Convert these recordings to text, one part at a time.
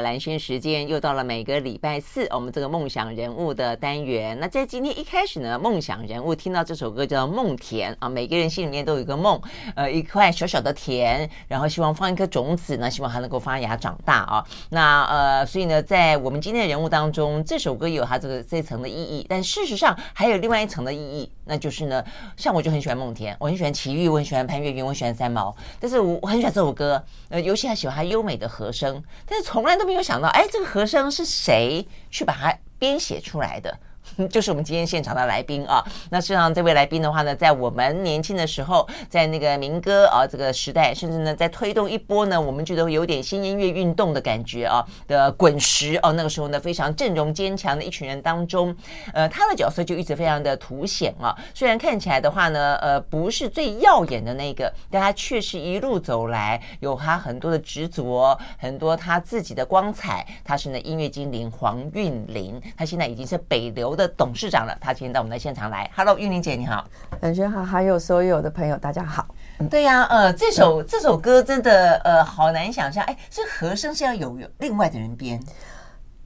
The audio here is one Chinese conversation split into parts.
蓝轩时间又到了每个礼拜四，我们这个梦想人物的单元。那在今天一开始呢，梦想人物听到这首歌叫《梦田》啊，每个人心里面都有一个梦，呃，一块小小的田，然后希望放一颗种子呢，希望它能够发芽长大啊。那呃，所以呢，在我们今天的人物当中，这首歌有它这个这层的意义，但事实上还有另外一层的意义，那就是呢，像我就很喜欢梦田，我很喜欢齐豫，我很喜欢潘越云，我很喜欢三毛，但是我我很喜欢这首歌，呃，尤其还喜欢它优美的和声，但是从来都。都没有想到，哎，这个和声是谁去把它编写出来的？就是我们今天现场的来宾啊，那事实上这位来宾的话呢，在我们年轻的时候，在那个民歌啊这个时代，甚至呢在推动一波呢，我们觉得有点新音乐运动的感觉啊的滚石哦，那个时候呢非常阵容坚强的一群人当中，呃，他的角色就一直非常的凸显啊。虽然看起来的话呢，呃，不是最耀眼的那个，但他确实一路走来有他很多的执着，很多他自己的光彩。他是呢音乐精灵黄韵玲，他现在已经是北流的董事长了，他今天到我们的现场来。Hello，玉玲姐你好，兰萱好，还有所有的朋友大家好。对呀、啊，呃，这首这首歌真的呃好难想象，哎，这和声是要有有另外的人编。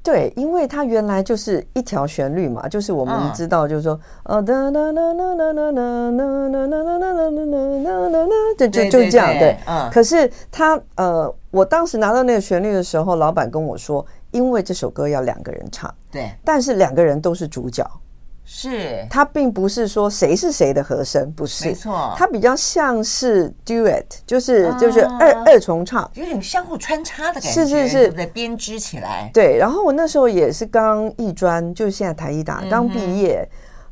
对，因为它原来就是一条旋律嘛，就是我们知道，就是说，呃，哒哒哒哒哒哒哒哒哒哒哒哒哒哒哒，就就就这样，对。可是他呃，我当时拿到那个旋律的时候，老板跟我说。因为这首歌要两个人唱，对，但是两个人都是主角，是。它并不是说谁是谁的和声，不是，没错，它比较像是 duet，就是就是二二重唱，有点相互穿插的感觉，是是是，对，编织起来，对。然后我那时候也是刚艺专，就是现在台艺大刚毕业。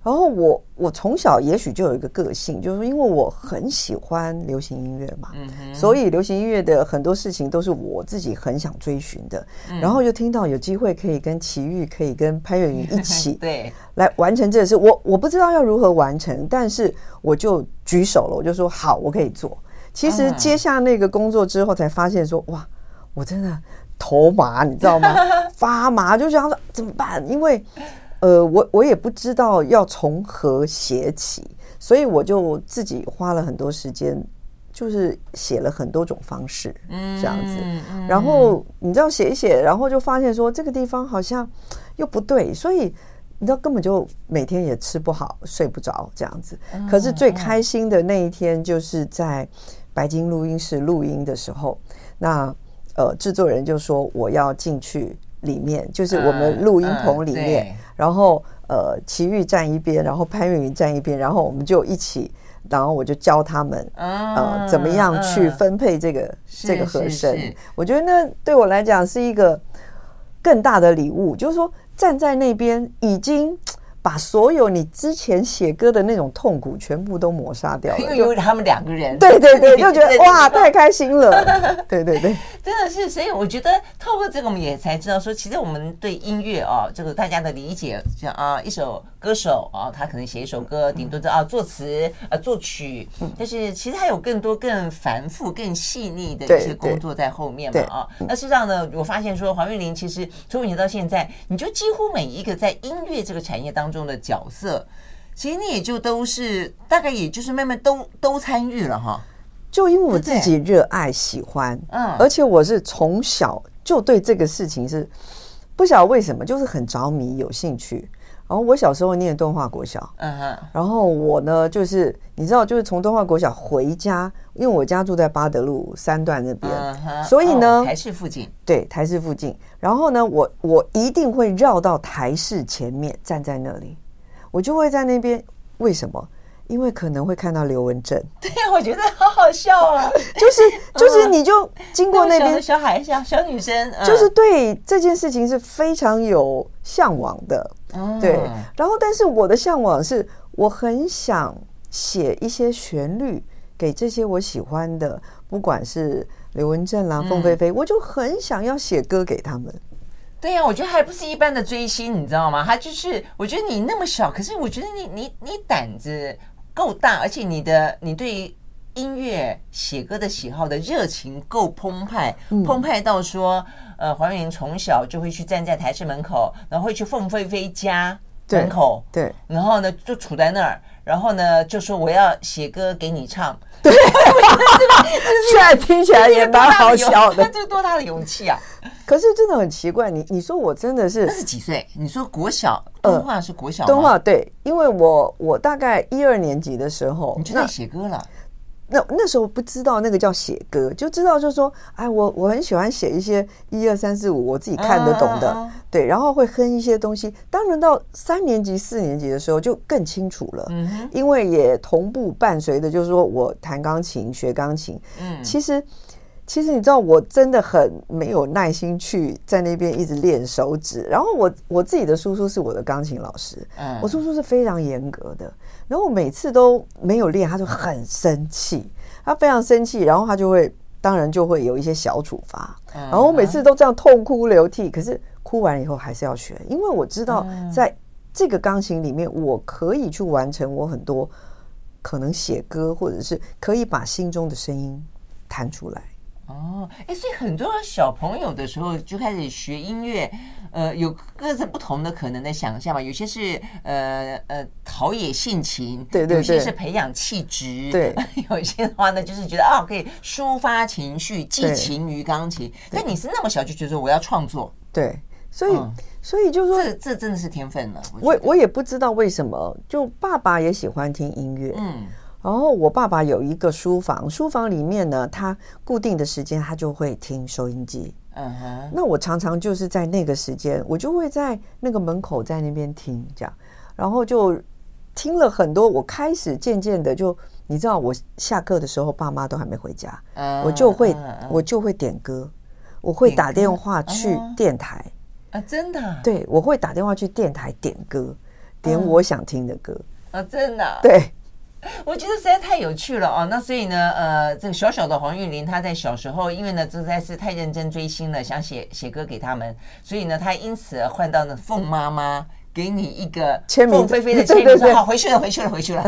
然后我我从小也许就有一个个性，就是因为我很喜欢流行音乐嘛，所以流行音乐的很多事情都是我自己很想追寻的。然后就听到有机会可以跟齐豫，可以跟潘越云一 起对来完成这个事，我我不知道要如何完成，但是我就举手了，我就说好，我可以做。其实接下那个工作之后，才发现说哇，我真的头麻，你知道吗？发麻，就想说怎么办？因为。呃，我我也不知道要从何写起，所以我就自己花了很多时间，就是写了很多种方式，嗯，这样子。然后你知道写一写，然后就发现说这个地方好像又不对，所以你知道根本就每天也吃不好、睡不着这样子。可是最开心的那一天就是在白金录音室录音的时候，那呃制作人就说我要进去。里面就是我们录音棚里面，然后呃，齐豫站一边，然后潘越云站一边，然后我们就一起，然后我就教他们呃怎么样去分配这个这个和声。我觉得那对我来讲是一个更大的礼物，就是说站在那边已经。把所有你之前写歌的那种痛苦全部都抹杀掉了，因为有他们两个人，对对对，就觉得哇，太开心了，对对对，真的是，所以我觉得透过这个，我们也才知道说，其实我们对音乐啊，这个大家的理解，像啊，一首歌手啊，他可能写一首歌，顶多是啊作词啊作曲，但是其实还有更多更繁复、更细腻的一些工作在后面嘛啊。那事实上呢，我发现说黄韵玲其实从以前到现在，你就几乎每一个在音乐这个产业当中。中的角色，其实你也就都是大概，也就是慢慢都都参与了哈。就因为我自己热爱喜欢，嗯，而且我是从小就对这个事情是不晓得为什么，就是很着迷、有兴趣。然后我小时候念敦化国小，嗯哼，然后我呢，就是你知道，就是从敦化国小回家，因为我家住在八德路三段那边，所以呢，台市附近，对，台市附近。然后呢，我我一定会绕到台市前面站在那里，我就会在那边。为什么？因为可能会看到刘文正。对呀，我觉得好好笑啊！就是就是，你就经过那边，小孩小小女生，就是对这件事情是非常有向往的。对，然后但是我的向往是，我很想写一些旋律给这些我喜欢的，不管是刘文正啦、凤飞飞，我就很想要写歌给他们。对呀，我觉得还不是一般的追星，你知道吗？他就是，我觉得你那么小，可是我觉得你你你胆子够大，而且你的你对音乐写歌的喜好的热情够澎湃，澎湃到说。呃，黄韵玲从小就会去站在台式门口，然后会去凤飞飞家门口，对，对，然后呢就杵在那儿，然后呢就说我要写歌给你唱，对，现在听起来也蛮好笑的，这是多大的勇气啊！可是真的很奇怪，你你说我真的是那是几岁？你说国小敦化是国小吗？敦化对，因为我我大概一二年级的时候，你就在写歌了。那那时候不知道那个叫写歌，就知道就是说，哎，我我很喜欢写一些一二三四五我自己看得懂的，啊啊啊对，然后会哼一些东西。当然到三年级四年级的时候就更清楚了，嗯，因为也同步伴随的就是说我弹钢琴学钢琴，嗯，其实。其实你知道，我真的很没有耐心去在那边一直练手指。然后我我自己的叔叔是我的钢琴老师，嗯，我叔叔是非常严格的。然后我每次都没有练，他就很生气，他非常生气，然后他就会当然就会有一些小处罚。然后我每次都这样痛哭流涕，可是哭完以后还是要学，因为我知道在这个钢琴里面，我可以去完成我很多可能写歌，或者是可以把心中的声音弹出来。哦，哎，所以很多小朋友的时候就开始学音乐，呃，有各自不同的可能的想象嘛。有些是呃呃陶冶性情，对对对，有些是培养气质，对，有些的话呢，就是觉得啊，可以抒发情绪，寄情于钢琴。但你是那么小就觉得我要创作，对，所以、嗯、所以就是说，这这真的是天分了。我我，我也不知道为什么，就爸爸也喜欢听音乐，嗯。然后我爸爸有一个书房，书房里面呢，他固定的时间他就会听收音机。嗯哼。那我常常就是在那个时间，我就会在那个门口在那边听，这样，然后就听了很多。我开始渐渐的就，你知道，我下课的时候爸妈都还没回家，我就会我就会点歌，我会打电话去电台啊，真的？对，我会打电话去电台点歌，点我想听的歌啊，真的？对。我觉得实在太有趣了哦，那所以呢，呃，这个小小的黄玉玲，她在小时候，因为呢，实在是太认真追星了，想写写歌给他们，所以呢，她因此而换到了凤妈妈给你一个凤飞飞的签名，说好回去了，回去了，回去了。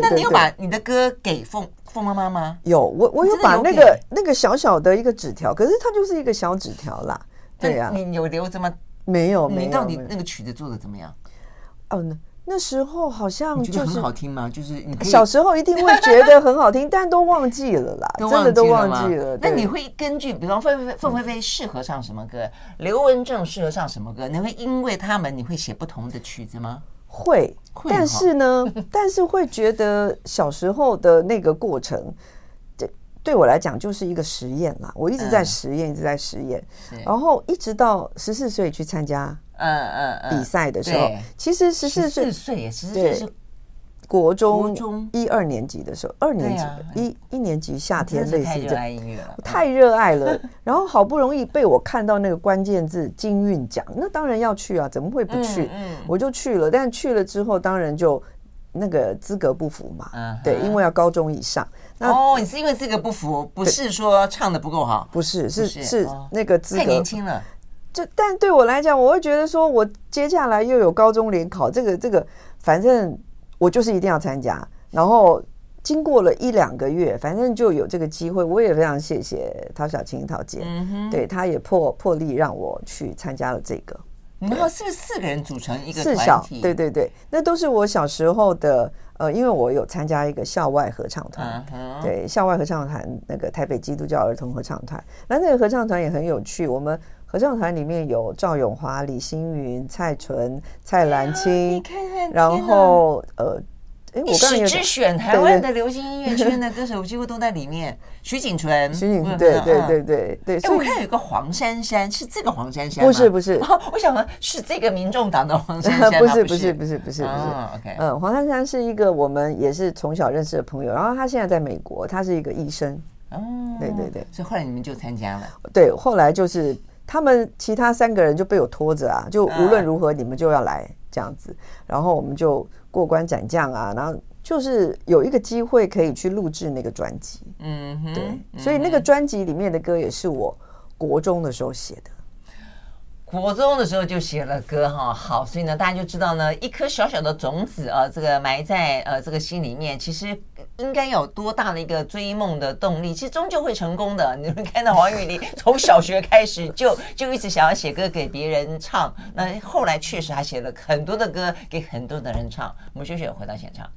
那你有把你的歌给凤凤妈妈吗？有，我我有把那个那个小小的一个纸条，可是它就是一个小纸条啦。对呀，你有留着吗？没有，你到底那个曲子做的怎么样？哦，那。那时候好像就是很好听吗？就是你小时候一定会 觉得很好听，但都忘记了啦，真的都忘记了。那你会根据，比方凤飞飞、凤飞飞适合唱什么歌，刘文正适合唱什么歌？你会因为他们，你会写不同的曲子吗？会，但是呢，但是会觉得小时候的那个过程，对对我来讲就是一个实验啦。我一直在实验，一直在实验，然后一直到十四岁去参加。嗯嗯嗯，比赛的时候，其实十四岁，岁十四岁是国中一二年级的时候，二年级一一年级夏天类似这样，太热爱了。然后好不容易被我看到那个关键字金韵奖，那当然要去啊，怎么会不去？我就去了。但去了之后，当然就那个资格不符嘛。对，因为要高中以上。哦，你是因为资格不符，不是说唱的不够好，不是，是是那个资格太年轻了。就但对我来讲，我会觉得说，我接下来又有高中联考，这个这个，反正我就是一定要参加。然后经过了一两个月，反正就有这个机会。我也非常谢谢陶小青陶姐，嗯、对，她也破破例让我去参加了这个。然后是不是四个人组成一个团体？四小，对对对，那都是我小时候的。呃，因为我有参加一个校外合唱团，对，校外合唱团那个台北基督教儿童合唱团，那那个合唱团也很有趣，我们。合唱团里面有赵永华、李星云、蔡淳、蔡澜清，然后呃，哎，我刚刚有之选台湾的流行音乐圈的歌手几乎都在里面。徐锦纯，徐锦，对对对对对。哎，我看有个黄珊珊，是这个黄珊珊吗？不是不是，我想问是这个民众党的黄珊珊吗？不是不是不是不是不是。OK，嗯，黄珊珊是一个我们也是从小认识的朋友，然后她现在在美国，她是一个医生。哦，对对对，所以后来你们就参加了。对，后来就是。他们其他三个人就被我拖着啊，就无论如何你们就要来这样子，然后我们就过关斩将啊，然后就是有一个机会可以去录制那个专辑，嗯，对，所以那个专辑里面的歌也是我国中的时候写的。国中的时候就写了歌哈，好，所以呢，大家就知道呢，一颗小小的种子啊，这个埋在呃这个心里面，其实应该有多大的一个追梦的动力，其实终究会成功的。你们看到黄韵玲从小学开始就 就一直想要写歌给别人唱，那后来确实还写了很多的歌给很多的人唱。我们休息，回到现场。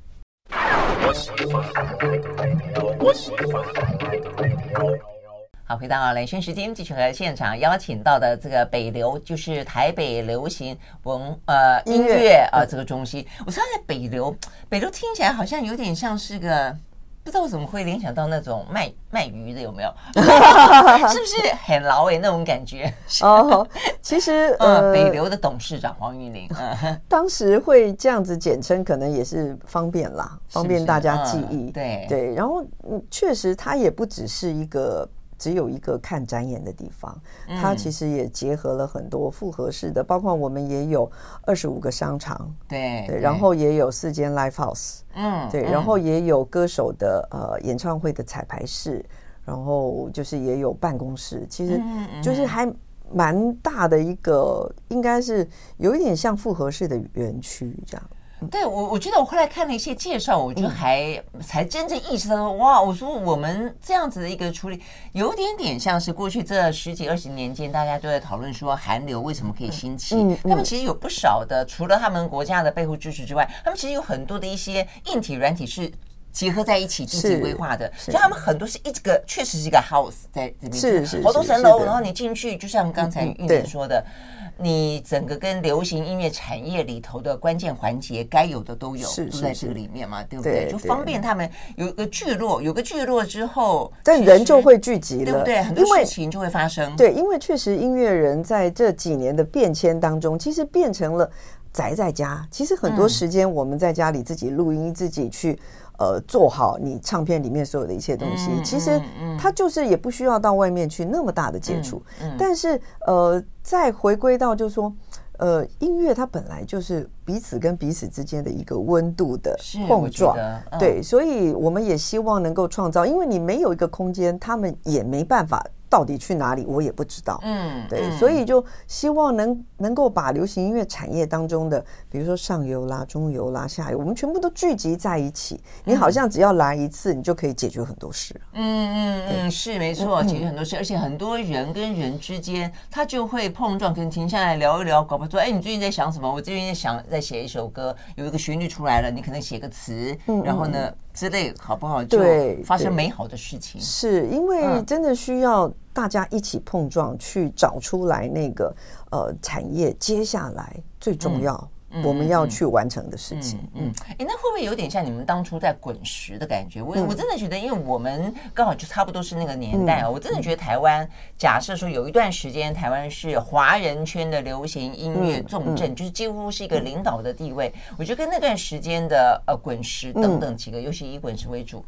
好，回到连线时间，继续和现场邀请到的这个北流，就是台北流行文呃音乐啊、呃、这个中心。我说在北流，北流听起来好像有点像是个。不知道怎么会联想到那种卖卖鱼的有没有？是不是很老诶那种感觉？哦，其实呃，北流的董事长黄玉玲，嗯，当时会这样子简称，可能也是方便啦，方便大家记忆。是是嗯、对对，然后嗯，确实它也不只是一个。只有一个看展演的地方，它其实也结合了很多复合式的，包括我们也有二十五个商场，对对，然后也有四间 live house，嗯，对，然后也有歌手的呃演唱会的彩排室，然后就是也有办公室，其实就是还蛮大的一个，应该是有一点像复合式的园区这样。对我，我觉得我后来看了一些介绍，我就还、嗯、才真正意识到说，哇！我说我们这样子的一个处理，有点点像是过去这十几二十年间，大家都在讨论说韩流为什么可以兴起。嗯嗯、他们其实有不少的，除了他们国家的背后支持之外，他们其实有很多的一些硬体、软体是结合在一起进行规划的。所以他们很多是一个，确实是一个 house 在这边，是是好多层楼，然后你进去，就像刚才玉玲说的。嗯你整个跟流行音乐产业里头的关键环节，该有的都有，都在这个里面嘛，对不对？就方便他们有一个聚落，有个聚落之后，但人就会聚集了，对不对？很多事情就会发生。对，因为确实音乐人在这几年的变迁当中，其实变成了宅在家。其实很多时间我们在家里自己录音，自己去。呃，做好你唱片里面所有的一切东西，其实它就是也不需要到外面去那么大的接触。但是呃，再回归到就是说，呃，音乐它本来就是彼此跟彼此之间的一个温度的碰撞，对，所以我们也希望能够创造，因为你没有一个空间，他们也没办法。到底去哪里，我也不知道。嗯，对，所以就希望能能够把流行音乐产业当中的，比如说上游啦、中游啦、下游，我们全部都聚集在一起。你好像只要来一次，你就可以解决很多事。嗯嗯嗯，是没错，解决很多事，而且很多人跟人之间，他就会碰撞，可能停下来聊一聊，搞不好说，哎，你最近在想什么？我最近在想，在写一首歌，有一个旋律出来了，你可能写个词，然后呢？之类好不好？就发生美好的事情，是因为真的需要大家一起碰撞，去找出来那个呃产业接下来最重要。嗯我们要去完成的事情，嗯，哎，那会不会有点像你们当初在滚石的感觉？我我真的觉得，因为我们刚好就差不多是那个年代啊，我真的觉得台湾，假设说有一段时间，台湾是华人圈的流行音乐重镇，就是几乎是一个领导的地位。我觉得跟那段时间的呃滚石等等几个，尤其以滚石为主。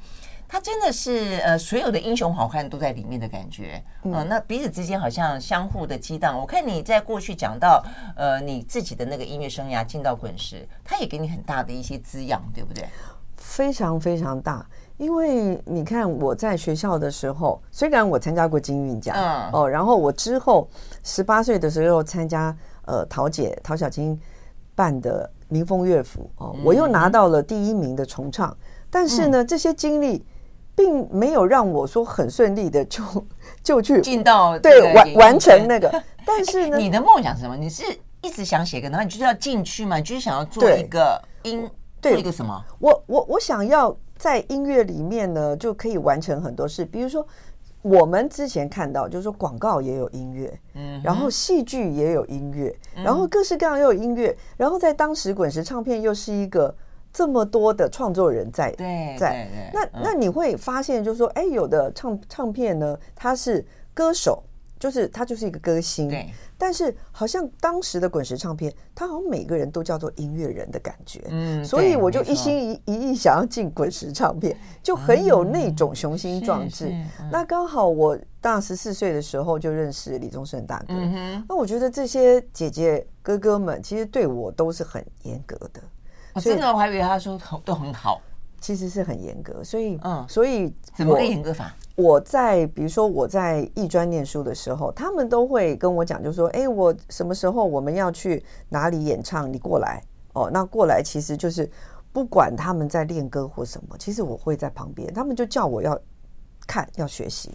他真的是呃，所有的英雄好汉都在里面的感觉，嗯、呃，那彼此之间好像相互的激荡。我看你在过去讲到呃，你自己的那个音乐生涯进到滚石，他也给你很大的一些滋养，对不对？非常非常大，因为你看我在学校的时候，虽然我参加过金韵奖，嗯，哦，然后我之后十八岁的时候参加呃陶姐陶小金办的民风乐府，哦，我又拿到了第一名的重唱，嗯、但是呢，这些经历。并没有让我说很顺利的就 就去进到对完完成那个，但是呢，你的梦想是什么？你是一直想写歌，然后你就是要进去嘛？你就是想要做一个音，做一个什么？我我我想要在音乐里面呢，就可以完成很多事。比如说，我们之前看到，就是说广告也有音乐，嗯，然后戏剧也有音乐，然后各式各样又有音乐，然后在当时滚石唱片又是一个。这么多的创作人在对在那那你会发现，就是说，哎，有的唱唱片呢，他是歌手，就是他就是一个歌星，对。但是好像当时的滚石唱片，他好像每个人都叫做音乐人的感觉，嗯。所以我就一心一一意想要进滚石唱片，就很有那种雄心壮志。那刚好我大十四岁的时候就认识李宗盛大哥，那我觉得这些姐姐哥哥们其实对我都是很严格的。真的，我还以为他说都很好，其实是很严格。所以，嗯，所以怎么个严格法？我在比如说我在艺专念书的时候，他们都会跟我讲，就说：“哎，我什么时候我们要去哪里演唱？你过来哦。”那过来其实就是不管他们在练歌或什么，其实我会在旁边，他们就叫我要看要学习。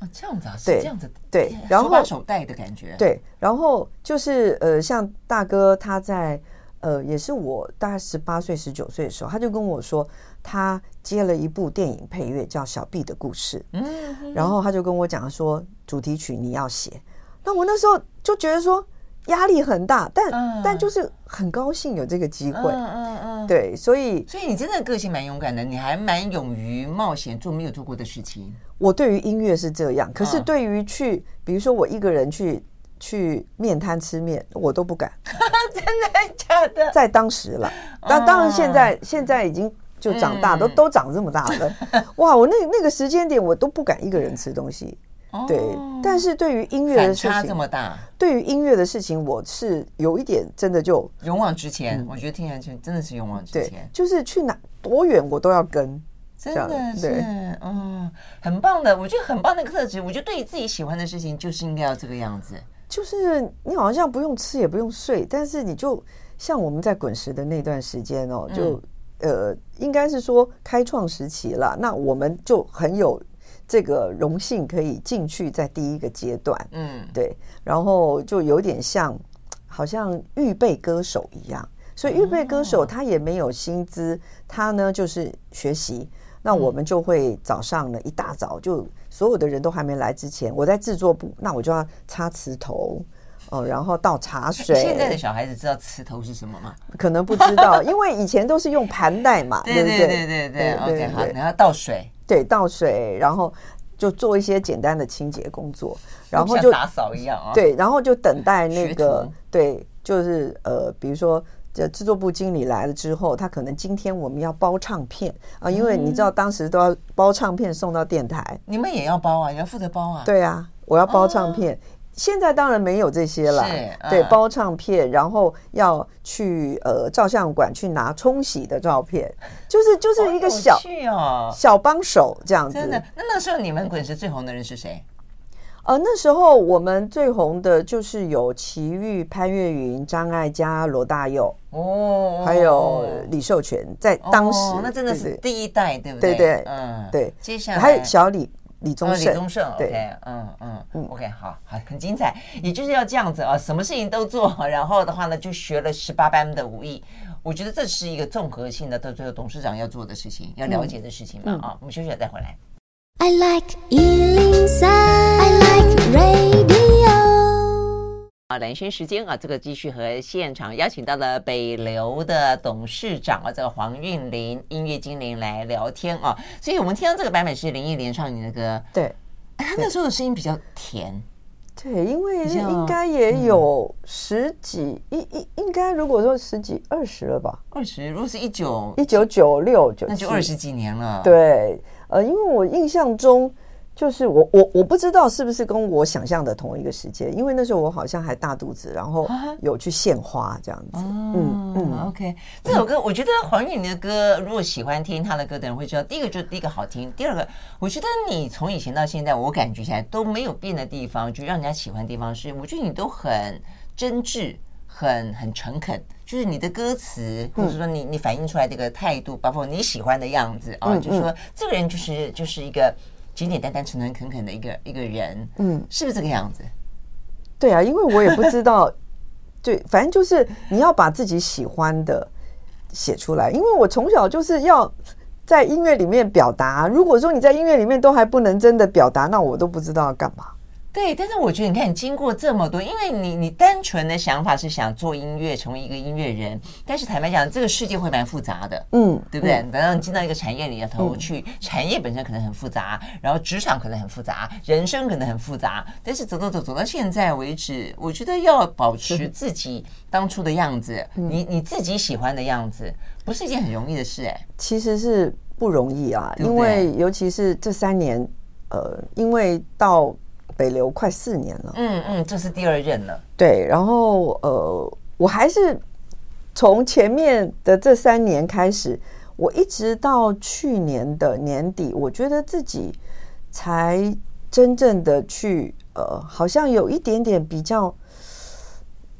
哦，这样子啊，是这样子，对，然后手带的感觉，对，然后就是呃，像大哥他在。呃，也是我大概十八岁、十九岁的时候，他就跟我说，他接了一部电影配乐，叫《小毕的故事》。嗯，然后他就跟我讲说，主题曲你要写。那我那时候就觉得说压力很大，但、嗯、但就是很高兴有这个机会。嗯嗯嗯，对，所以所以你真的个性蛮勇敢的，你还蛮勇于冒险做没有做过的事情。我对于音乐是这样，可是对于去，比如说我一个人去。去面摊吃面，我都不敢。真的假的？在当时了，那当然现在现在已经就长大，都都长这么大了。哇，我那那个时间点，我都不敢一个人吃东西。对，但是对于音乐的事情，差这么大。对于音乐的事情，我是有一点真的就勇往直前。我觉得听起来真的是勇往直前，就是去哪多远我都要跟。真的是，嗯，很棒的，我觉得很棒的特质。我觉得对于自己喜欢的事情，就是应该要这个样子。就是你好像不用吃也不用睡，但是你就像我们在滚石的那段时间哦，就呃，应该是说开创时期了。那我们就很有这个荣幸可以进去在第一个阶段，嗯，对，然后就有点像好像预备歌手一样。所以预备歌手他也没有薪资，他呢就是学习。那我们就会早上呢一大早就。所有的人都还没来之前，我在制作部，那我就要擦瓷头，哦，然后倒茶水。现在的小孩子知道瓷头是什么吗？可能不知道，因为以前都是用盘带嘛，对不对？对对对对，OK，好，然后倒水，对，倒水，然后就做一些简单的清洁工作，然后就打扫一样啊，对，然后就等待那个，对，就是呃，比如说。制作部经理来了之后，他可能今天我们要包唱片啊，因为你知道当时都要包唱片送到电台，你们也要包啊，你要负责包啊。对啊，我要包唱片。现在当然没有这些了，对，包唱片，然后要去呃照相馆去拿冲洗的照片，就是就是一个小小帮手这样子。真的，那那时候你们滚石最红的人是谁？呃，那时候我们最红的就是有齐豫、潘越云、张艾嘉、罗大佑哦，还有李寿全，在当时那真的是第一代，对不对？对对，嗯，对。接下来还有小李李宗盛，李宗盛，OK，嗯嗯嗯，OK，好，好，很精彩。也就是要这样子啊，什么事情都做，然后的话呢，就学了十八般的武艺。我觉得这是一个综合性的，到最后董事长要做的事情，要了解的事情嘛啊。我们休息了再回来。I like 103, I like radio。好，蓝轩时间啊，这个继续和现场邀请到了北流的董事长啊，这个黄韵玲音乐精灵来聊天啊。所以我们听到这个版本是林忆莲唱你的歌，对，他那时候的声音比较甜，对，因为应该也有十几一一，应该如果说十几二十了吧，二十，如果是一九一九九六九，那就二十几年了，对。呃，因为我印象中，就是我我我不知道是不是跟我想象的同一个世界，因为那时候我好像还大肚子，然后有去献花这样子。嗯嗯，OK，这首歌我觉得黄韵玲的歌，如果喜欢听她的歌的人会知道，第一个就是第一个好听，第二个我觉得你从以前到现在，我感觉起来都没有变的地方，就让人家喜欢的地方是，我觉得你都很真挚，很很诚恳。就是你的歌词，或者说你你反映出来这个态度，包括你喜欢的样子啊，就是说这个人就是就是一个简简单单、诚诚恳恳的一个一个人，嗯，是不是这个样子？对啊，因为我也不知道，对，反正就是你要把自己喜欢的写出来，因为我从小就是要在音乐里面表达。如果说你在音乐里面都还不能真的表达，那我都不知道要干嘛。对，但是我觉得你看，你经过这么多，因为你你单纯的想法是想做音乐，成为一个音乐人。但是坦白讲，这个世界会蛮复杂的，嗯，对不对？等到你进到一个产业里头去，产业本身可能很复杂，然后职场可能很复杂，人生可能很复杂。但是走走走走到现在为止，我觉得要保持自己当初的样子，你你自己喜欢的样子，不是一件很容易的事哎。其实是不容易啊，因为尤其是这三年，呃，因为到。北流快四年了，嗯嗯，这是第二任了。对，然后呃，我还是从前面的这三年开始，我一直到去年的年底，我觉得自己才真正的去呃，好像有一点点比较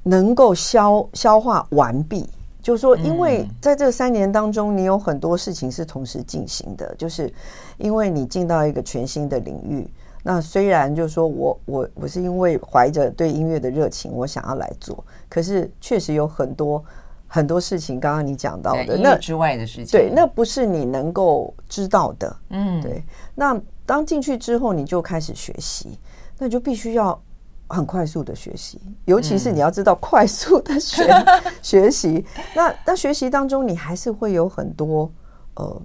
能够消消化完毕。就是说，因为在这三年当中，你有很多事情是同时进行的，就是因为你进到一个全新的领域。那虽然就是说我我我是因为怀着对音乐的热情，我想要来做，可是确实有很多很多事情，刚刚你讲到的那之外的事情，对，那不是你能够知道的。嗯，对。那当进去之后，你就开始学习，那就必须要很快速的学习，尤其是你要知道快速的学、嗯、学习。那那学习当中，你还是会有很多呃，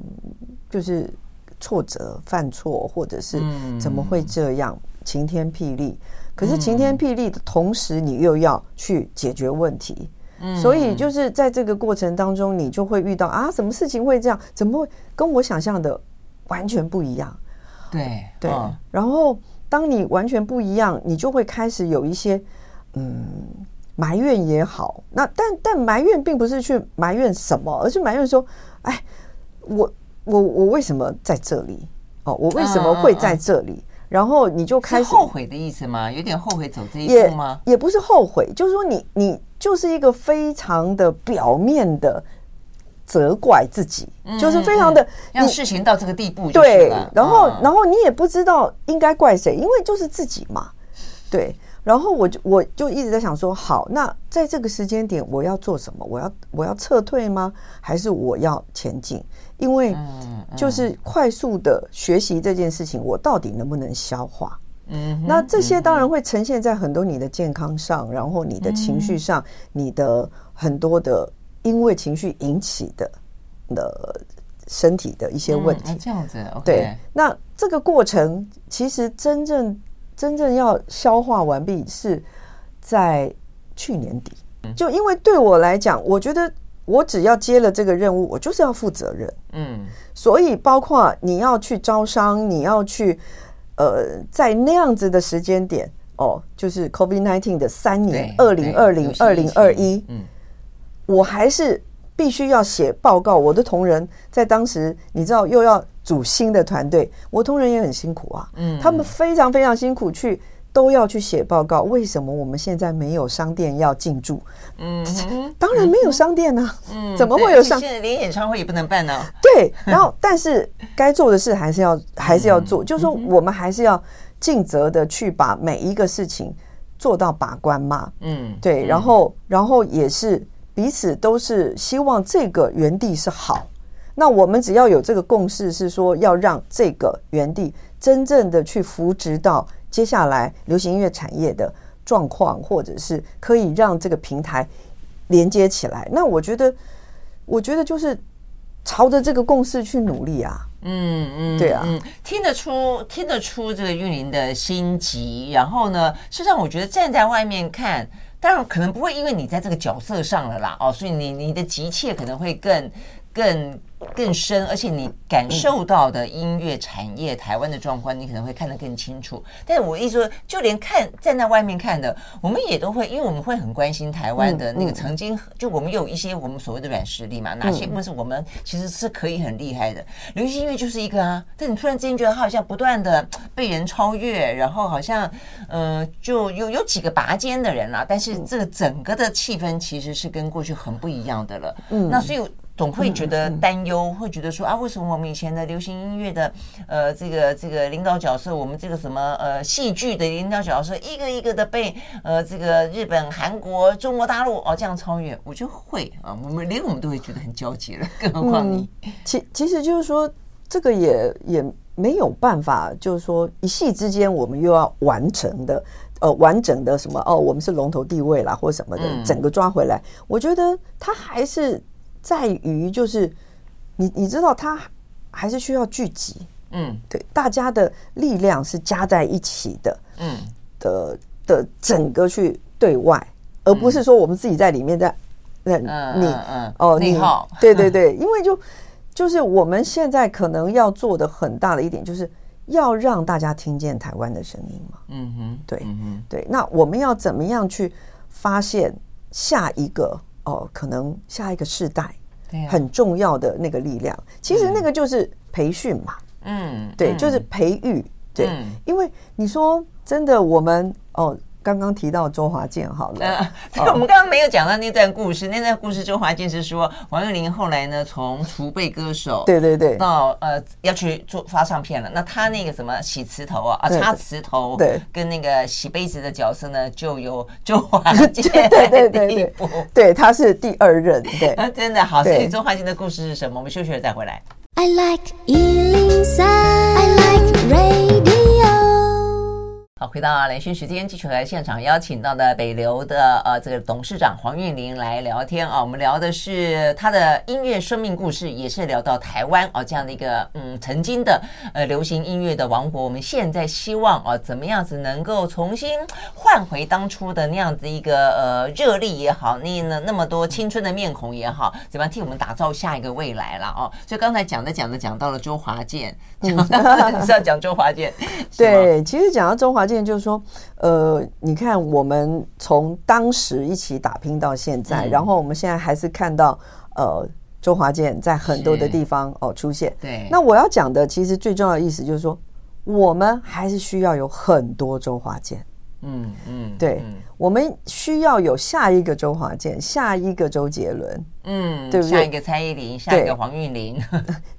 就是挫折、犯错，或者是怎么会这样、嗯、晴天霹雳。可是晴天霹雳的同时，你又要去解决问题。所以就是在这个过程当中，你就会遇到啊，什么事情会这样？怎么会跟我想象的完全不一样？对对。然后当你完全不一样，你就会开始有一些嗯埋怨也好。那但但埋怨并不是去埋怨什么，而是埋怨说，哎，我我我为什么在这里？哦，我为什么会在这里？然后你就开始后悔的意思吗？有点后悔走这一步吗？也也不是后悔，就是说你你。就是一个非常的表面的责怪自己，嗯、就是非常的让事情到这个地步。对，然后、嗯、然后你也不知道应该怪谁，因为就是自己嘛。对，然后我就我就一直在想说，好，那在这个时间点我要做什么？我要我要撤退吗？还是我要前进？因为就是快速的学习这件事情，我到底能不能消化？嗯，那这些当然会呈现在很多你的健康上，然后你的情绪上，你的很多的因为情绪引起的的身体的一些问题。这样子，对。那这个过程其实真正真正要消化完毕是在去年底。就因为对我来讲，我觉得我只要接了这个任务，我就是要负责任。嗯，所以包括你要去招商，你要去。呃，在那样子的时间点，哦，就是 COVID nineteen 的三年，二零二零、二零二一，嗯，我还是必须要写报告。我的同仁在当时，你知道，又要组新的团队，我同仁也很辛苦啊，嗯，他们非常非常辛苦去。都要去写报告，为什么我们现在没有商店要进驻？嗯，当然没有商店呢、啊。嗯，怎么会有商？现在连演唱会也不能办呢、啊。对，然后但是该做的事还是要还是要做，就是说我们还是要尽责的去把每一个事情做到把关嘛。嗯，对，然后然后也是彼此都是希望这个园地是好，那我们只要有这个共识，是说要让这个园地真正的去扶植到。接下来，流行音乐产业的状况，或者是可以让这个平台连接起来。那我觉得，我觉得就是朝着这个共识去努力啊。嗯嗯，对啊，听得出听得出这个玉林的心急。然后呢，事实上，我觉得站在外面看，当然可能不会因为你在这个角色上了啦，哦，所以你你的急切可能会更更。更深，而且你感受到的音乐产业台湾的状况，你可能会看得更清楚。但是我意思说，就连看站在外面看的，我们也都会，因为我们会很关心台湾的那个曾经，就我们有一些我们所谓的。软实力嘛，哪些部分是我们其实是可以很厉害的。流行音乐就是一个啊，但你突然之间觉得它好像不断的。被人超越，然后好像呃，就有有几个拔尖的。人啦，但是这个整个的。气氛其实是跟过去很不一样的。了。嗯，那所以。总会觉得担忧，会觉得说啊，为什么我们以前的流行音乐的呃这个这个领导角色，我们这个什么呃戏剧的领导角色，一个一个的被呃这个日本、韩国、中国大陆哦这样超越，我就会啊，我们连我们都会觉得很焦急了，更何况你。其其实就是说，这个也也没有办法，就是说一夕之间我们又要完成的呃完整的什么哦，我们是龙头地位啦或什么的，整个抓回来，我觉得他还是。在于就是你你知道，他还是需要聚集，嗯，对，大家的力量是加在一起的，嗯。的的整个去对外，而不是说我们自己在里面在那你哦你好，对对对，因为就就是我们现在可能要做的很大的一点，就是要让大家听见台湾的声音嘛，嗯哼，对，对，那我们要怎么样去发现下一个？哦，可能下一个世代很重要的那个力量，其实那个就是培训嘛。嗯，对，就是培育。对，因为你说真的，我们哦，刚刚提到周华健好了，呃哦、我们刚刚没有讲到那段故事。那段故事，周华健是说黄韵玲后来呢，从储备歌手，对对对，到呃要去做发唱片了。那他那个什么洗瓷头啊，啊擦瓷头，对，跟那个洗杯子的角色呢，就由 周华健对对对对对，他是第二任，对，真的好。所以周华健的故事是什么？我们休息了再回来。I like 103, I like radio 回到连线时间，继续来现场邀请到的北流的呃这个董事长黄韵玲来聊天啊。我们聊的是他的音乐生命故事，也是聊到台湾啊这样的一个嗯曾经的呃流行音乐的王国。我们现在希望啊怎么样子能够重新换回当初的那样子一个呃热力也好，那那那么多青春的面孔也好，怎么样替我们打造下一个未来了哦。所以刚才讲着讲着讲到了周华健，讲到是要讲周华健，对，其实讲到周华健。就是说，呃，你看，我们从当时一起打拼到现在，嗯、然后我们现在还是看到，呃，周华健在很多的地方哦出现。对，那我要讲的其实最重要的意思就是说，我们还是需要有很多周华健。嗯嗯，对，嗯、我们需要有下一个周华健，下一个周杰伦，嗯，对不对？下一个蔡依林，下一个黄韵玲，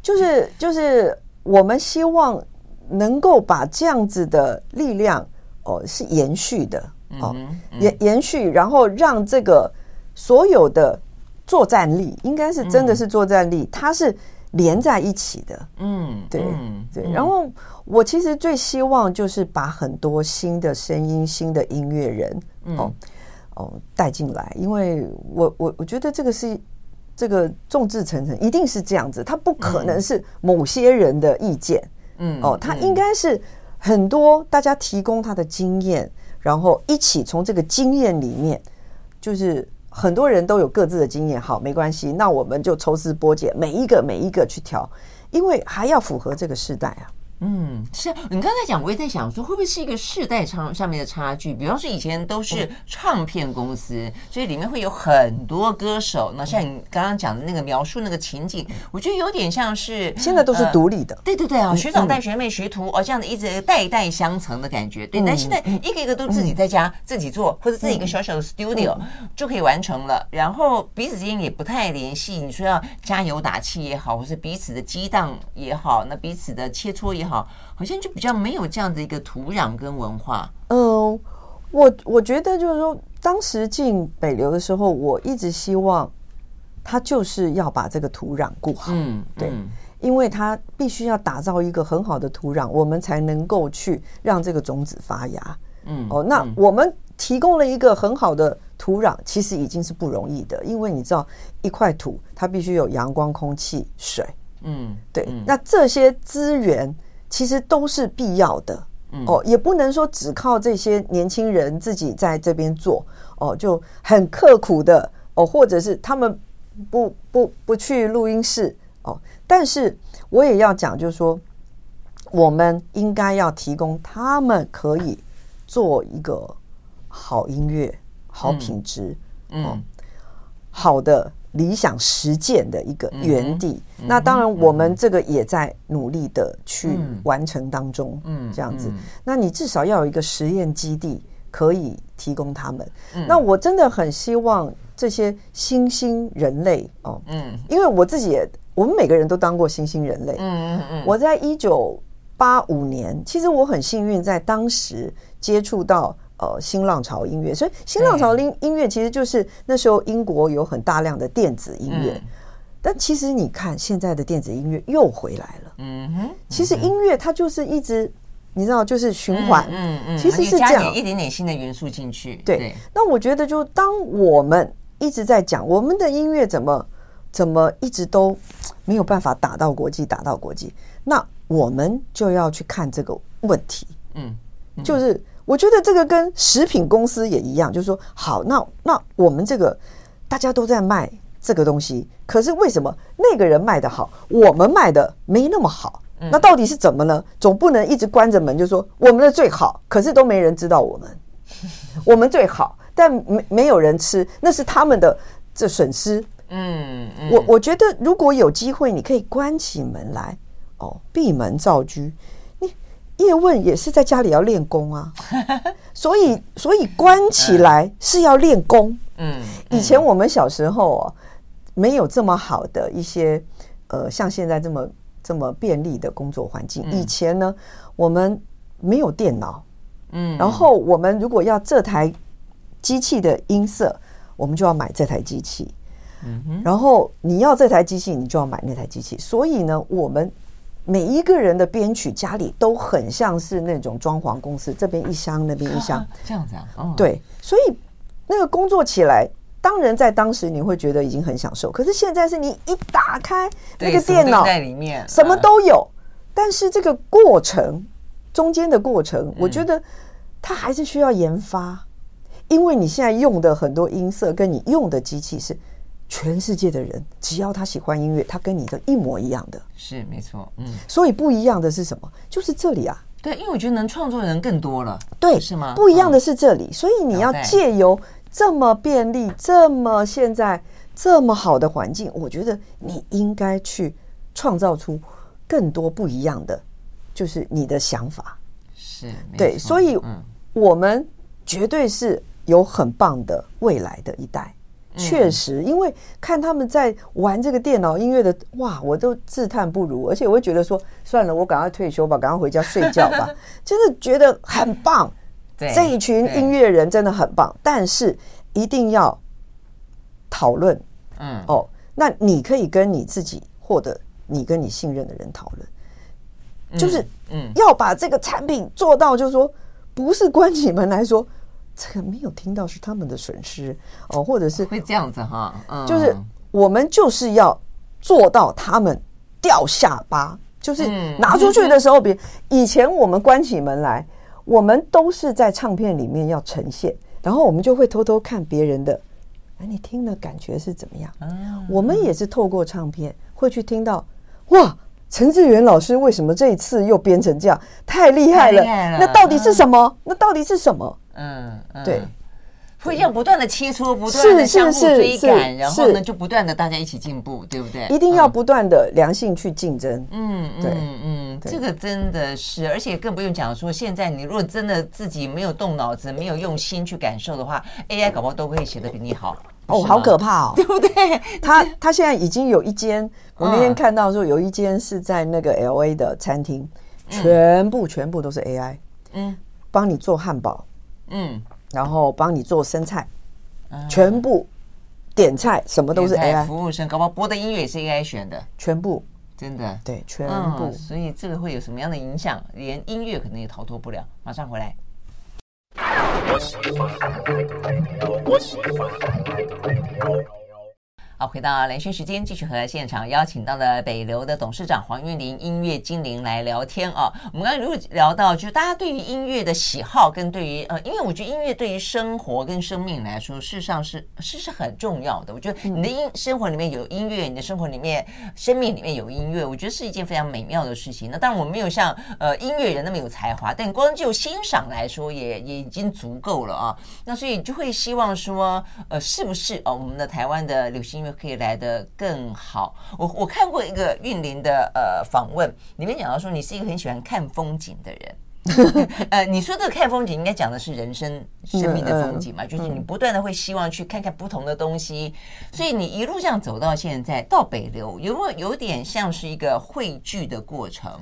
就 是就是，我们希望能够把这样子的力量。哦，是延续的哦，延延续，然后让这个所有的作战力，应该是真的是作战力，它是连在一起的。嗯，对对。然后我其实最希望就是把很多新的声音、新的音乐人哦哦带进来，因为我我我觉得这个是这个众志成城，一定是这样子，它不可能是某些人的意见。嗯，哦，他应该是。很多大家提供他的经验，然后一起从这个经验里面，就是很多人都有各自的经验，好，没关系，那我们就抽丝剥茧，每一个每一个去调，因为还要符合这个时代啊。嗯，是啊，你刚才讲，我也在想说，会不会是一个世代上上面的差距？比方说，以前都是唱片公司，所以里面会有很多歌手。那像你刚刚讲的那个描述那个情景，我觉得有点像是现在都是独立的。对对对啊，学长带学妹学徒哦，这样的一直代代相承的感觉。对，但现在一个一个都自己在家自己做，或者自己一个小小的 studio 就可以完成了。然后彼此之间也不太联系。你说要加油打气也好，或是彼此的激荡也好，那彼此的切磋也好。好，像就比较没有这样的一个土壤跟文化。嗯，我我觉得就是说，当时进北流的时候，我一直希望他就是要把这个土壤顾好。嗯，对，因为他必须要打造一个很好的土壤，我们才能够去让这个种子发芽。嗯，哦，那我们提供了一个很好的土壤，其实已经是不容易的，因为你知道，一块土它必须有阳光、空气、水。嗯，对，那这些资源。其实都是必要的哦，也不能说只靠这些年轻人自己在这边做哦，就很刻苦的哦，或者是他们不不不去录音室哦。但是我也要讲，就是说，我们应该要提供他们可以做一个好音乐、好品质、嗯，好的。理想实践的一个园地，嗯、那当然我们这个也在努力的去完成当中，嗯，这样子。嗯嗯、那你至少要有一个实验基地可以提供他们。嗯、那我真的很希望这些新兴人类哦，嗯，因为我自己也，我们每个人都当过新兴人类，嗯嗯嗯。我在一九八五年，其实我很幸运，在当时接触到。呃，新浪潮音乐，所以新浪潮音音乐其实就是那时候英国有很大量的电子音乐，嗯、但其实你看现在的电子音乐又回来了。嗯哼，其实音乐它就是一直，你知道，就是循环。嗯嗯，其实是这样，一点点新的元素进去。对，那我觉得，就当我们一直在讲我们的音乐怎么怎么一直都没有办法打到国际，打到国际，那我们就要去看这个问题。嗯，嗯就是。我觉得这个跟食品公司也一样，就是说，好，那那我们这个大家都在卖这个东西，可是为什么那个人卖的好，我们卖的没那么好？那到底是怎么呢？总不能一直关着门就说我们的最好，可是都没人知道我们，我们最好，但没没有人吃，那是他们的这损失。嗯，我我觉得如果有机会，你可以关起门来，哦，闭门造车。叶问也是在家里要练功啊，所以所以关起来是要练功。嗯，以前我们小时候哦，没有这么好的一些呃，像现在这么这么便利的工作环境。以前呢，我们没有电脑，嗯，然后我们如果要这台机器的音色，我们就要买这台机器，嗯，然后你要这台机器，你就要买那台机器。所以呢，我们。每一个人的编曲家里都很像是那种装潢公司，这边一箱，那边一箱，这样子啊？哦，对，所以那个工作起来，当然在当时你会觉得已经很享受，可是现在是你一打开那个电脑在里面，什么都有，但是这个过程中间的过程，我觉得它还是需要研发，因为你现在用的很多音色跟你用的机器是。全世界的人，只要他喜欢音乐，他跟你的一模一样的，是没错，嗯。所以不一样的是什么？就是这里啊。对，因为我觉得能创作的人更多了，对，是吗？不一样的是这里，所以你要借由这么便利、这么现在这么好的环境，我觉得你应该去创造出更多不一样的，就是你的想法。是，对，所以我们绝对是有很棒的未来的一代。确实，因为看他们在玩这个电脑音乐的，哇，我都自叹不如。而且我会觉得说，算了，我赶快退休吧，赶快回家睡觉吧。真的觉得很棒，这一群音乐人真的很棒。但是一定要讨论，嗯，哦，那你可以跟你自己或者你跟你信任的人讨论，就是，嗯，要把这个产品做到，就是说，不是关起门来说。这个没有听到是他们的损失哦，或者是会这样子哈，就是我们就是要做到他们掉下巴，就是拿出去的时候，比以前我们关起门来，我们都是在唱片里面要呈现，然后我们就会偷偷看别人的，哎，你听的感觉是怎么样？我们也是透过唱片会去听到，哇，陈志远老师为什么这一次又编成这样？太厉害了！那到底是什么？那到底是什么？嗯，对，会这样不断的切磋，不断的相互追赶，然后呢，就不断的大家一起进步，对不对？一定要不断的良性去竞争。嗯，对，嗯，这个真的是，而且更不用讲说，现在你如果真的自己没有动脑子，没有用心去感受的话，AI 搞不好都会写的比你好。哦，好可怕哦，对不对？他他现在已经有一间，我那天看到说有一间是在那个 LA 的餐厅，全部全部都是 AI，嗯，帮你做汉堡。嗯，然后帮你做生菜，全部点菜，什么都是 AI 服务生，搞不好播的音乐也是 AI 选的，全部真的对，全部。所以这个会有什么样的影响？连音乐可能也逃脱不了。马上回来。好，回到连线时间，继续和现场邀请到了北流的董事长黄韵玲音乐精灵来聊天啊。我们刚刚如果聊到，就是大家对于音乐的喜好，跟对于呃，因为我觉得音乐对于生活跟生命来说，事实上是是是很重要的。我觉得你的音生活里面有音乐，你的生活里面生命里面有音乐，我觉得是一件非常美妙的事情。那当然我没有像呃音乐人那么有才华，但光就欣赏来说也，也也已经足够了啊。那所以就会希望说，呃，是不是哦，我们的台湾的流行可以来得更好。我我看过一个韵林的呃访问，里面讲到说你是一个很喜欢看风景的人。呃，你说这个看风景应该讲的是人生生命的风景嘛？就是你不断的会希望去看看不同的东西，所以你一路这样走到现在到北流，有没有有点像是一个汇聚的过程？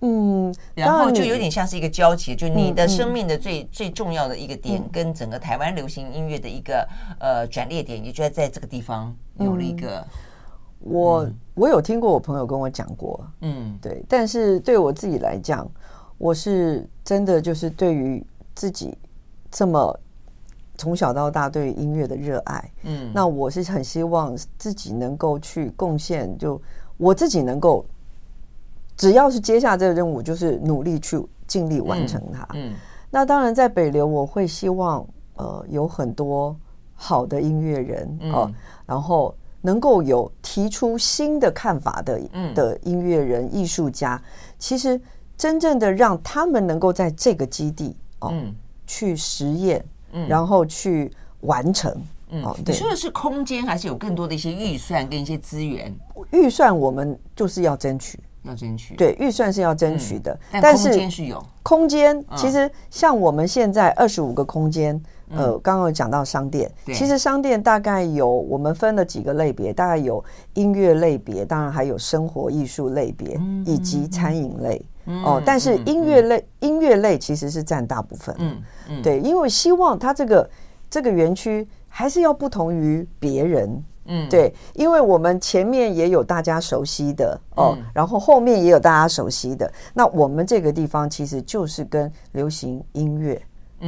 嗯，然后就有点像是一个交集，就你的生命的最最重要的一个点，跟整个台湾流行音乐的一个呃转捩点，也就在这个地方有了一个。我我有听过我朋友跟我讲过，嗯，对，但是对我自己来讲，我是真的就是对于自己这么从小到大对音乐的热爱，嗯，那我是很希望自己能够去贡献，就我自己能够。只要是接下这个任务，就是努力去尽力完成它。嗯，嗯，那当然在北流，我会希望呃有很多好的音乐人哦，呃，然后能够有提出新的看法的的音乐人、艺术家，其实真正的让他们能够在这个基地哦，呃，去实验，然后去完成。嗯，对，你说的是空间，还是有更多的一些预算跟一些资源？预算我们就是要争取。要争取，对，预算是要争取的，嗯、但是空间是有空间。其实像我们现在二十五个空间，嗯、呃，刚刚有讲到商店，其实商店大概有我们分了几个类别，大概有音乐类别，当然还有生活艺术类别，嗯、以及餐饮类。嗯、哦，但是音乐类、嗯、音乐类其实是占大部分。嗯嗯，对，因为希望它这个这个园区还是要不同于别人。嗯，对，因为我们前面也有大家熟悉的哦，嗯、然后后面也有大家熟悉的。那我们这个地方其实就是跟流行音乐、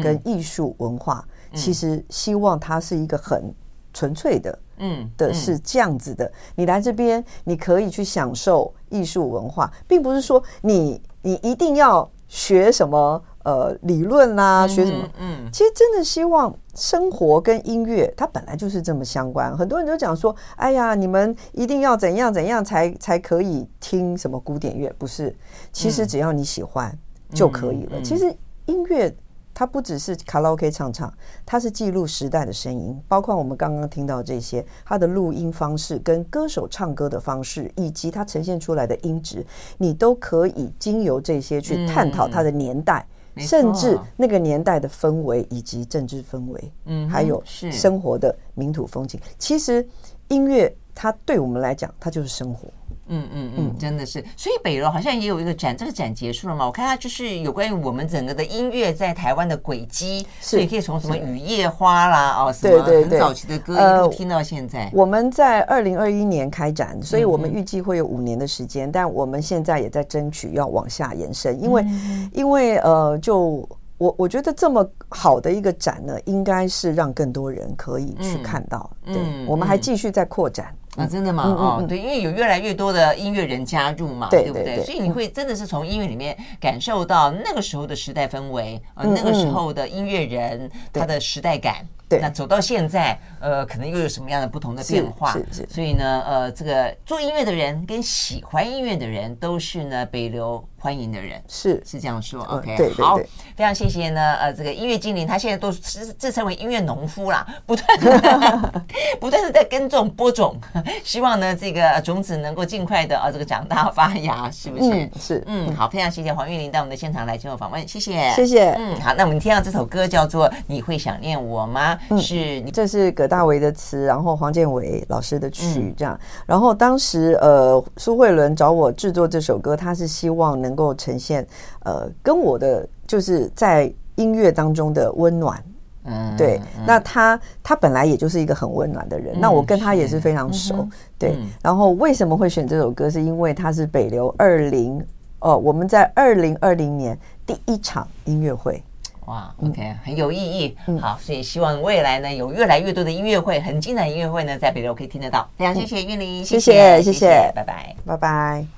跟艺术文化，嗯、其实希望它是一个很纯粹的，嗯，的是这样子的。嗯、你来这边，你可以去享受艺术文化，并不是说你你一定要学什么。呃，理论啦，学什么？嗯，嗯，其实真的希望生活跟音乐，它本来就是这么相关。很多人都讲说，哎呀，你们一定要怎样怎样才才可以听什么古典乐？不是，其实只要你喜欢就可以了。其实音乐它不只是卡拉 OK 唱唱，它是记录时代的声音，包括我们刚刚听到这些，它的录音方式跟歌手唱歌的方式，以及它呈现出来的音质，你都可以经由这些去探讨它的年代。嗯甚至那个年代的氛围以及政治氛围，嗯，还有生活的民土风情。其实音乐它对我们来讲，它就是生活。嗯嗯嗯，真的是。所以北楼好像也有一个展，这个展结束了嘛？我看它就是有关于我们整个的音乐在台湾的轨迹，所以可以从什么雨夜花啦，哦，什么很早期的歌一路听到现在。我们在二零二一年开展，所以我们预计会有五年的时间，但我们现在也在争取要往下延伸，因为因为呃，就我我觉得这么好的一个展呢，应该是让更多人可以去看到。对，我们还继续在扩展。啊，真的吗？哦，对，因为有越来越多的音乐人加入嘛，对不对？所以你会真的是从音乐里面感受到那个时候的时代氛围，呃，那个时候的音乐人他的时代感。对，那走到现在，呃，可能又有什么样的不同的变化？是是。所以呢，呃，这个做音乐的人跟喜欢音乐的人都是呢北流欢迎的人，是是这样说。OK，对，好，非常谢谢呢，呃，这个音乐精灵他现在都自自称为音乐农夫啦，不断的 不断的在耕种播种。希望呢，这个种子能够尽快的啊，这个长大发芽，是不是？嗯、是，嗯，好，非常谢谢黄玉玲到我们的现场来接受访问，谢谢，谢谢。嗯，好，那我们听到这首歌叫做《你会想念我吗》，嗯、是，这是葛大为的词，然后黄建伟老师的曲，这样。嗯、然后当时呃，苏慧伦找我制作这首歌，他是希望能够呈现呃，跟我的就是在音乐当中的温暖。嗯，对，那他他本来也就是一个很温暖的人，那我跟他也是非常熟，对。然后为什么会选这首歌？是因为他是北流二零哦，我们在二零二零年第一场音乐会，哇，OK，很有意义。好，所以希望未来呢有越来越多的音乐会，很精彩的音乐会呢在北流可以听得到。非常谢谢韵玲，谢谢，谢谢，拜拜，拜拜。